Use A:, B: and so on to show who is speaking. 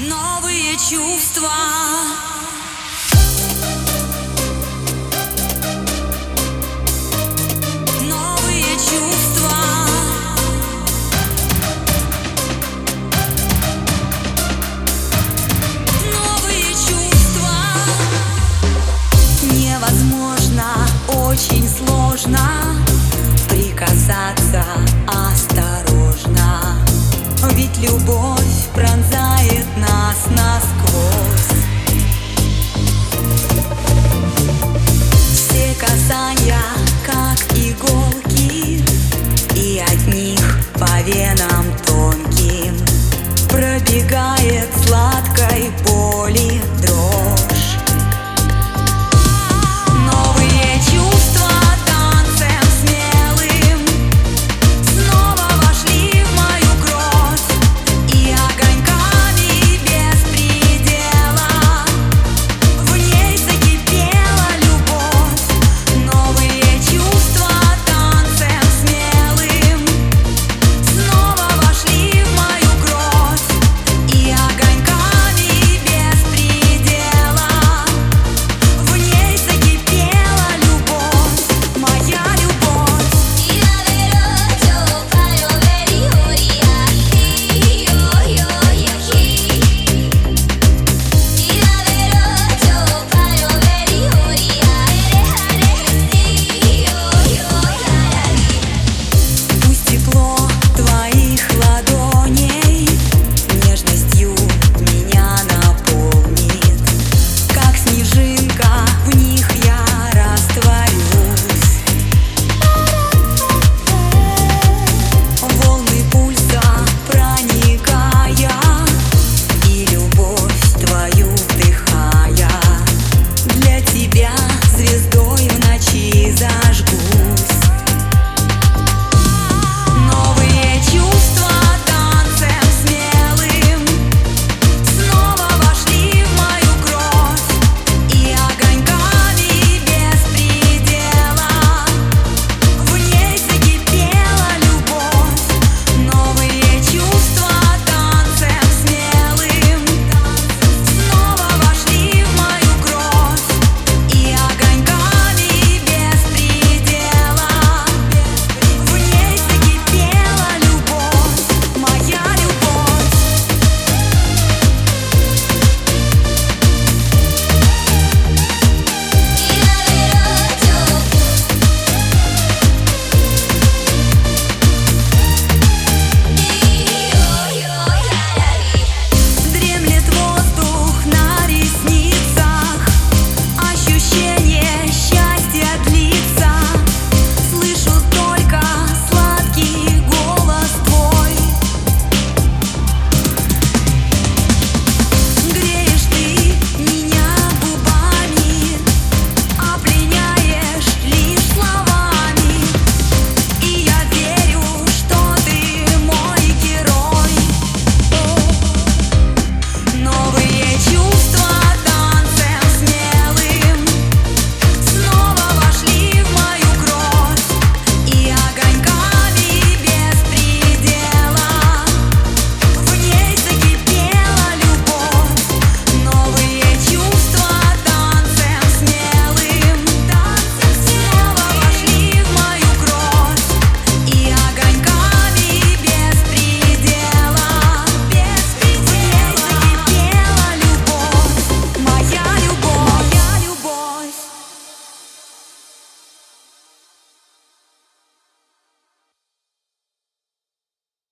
A: новые чувства. scroll.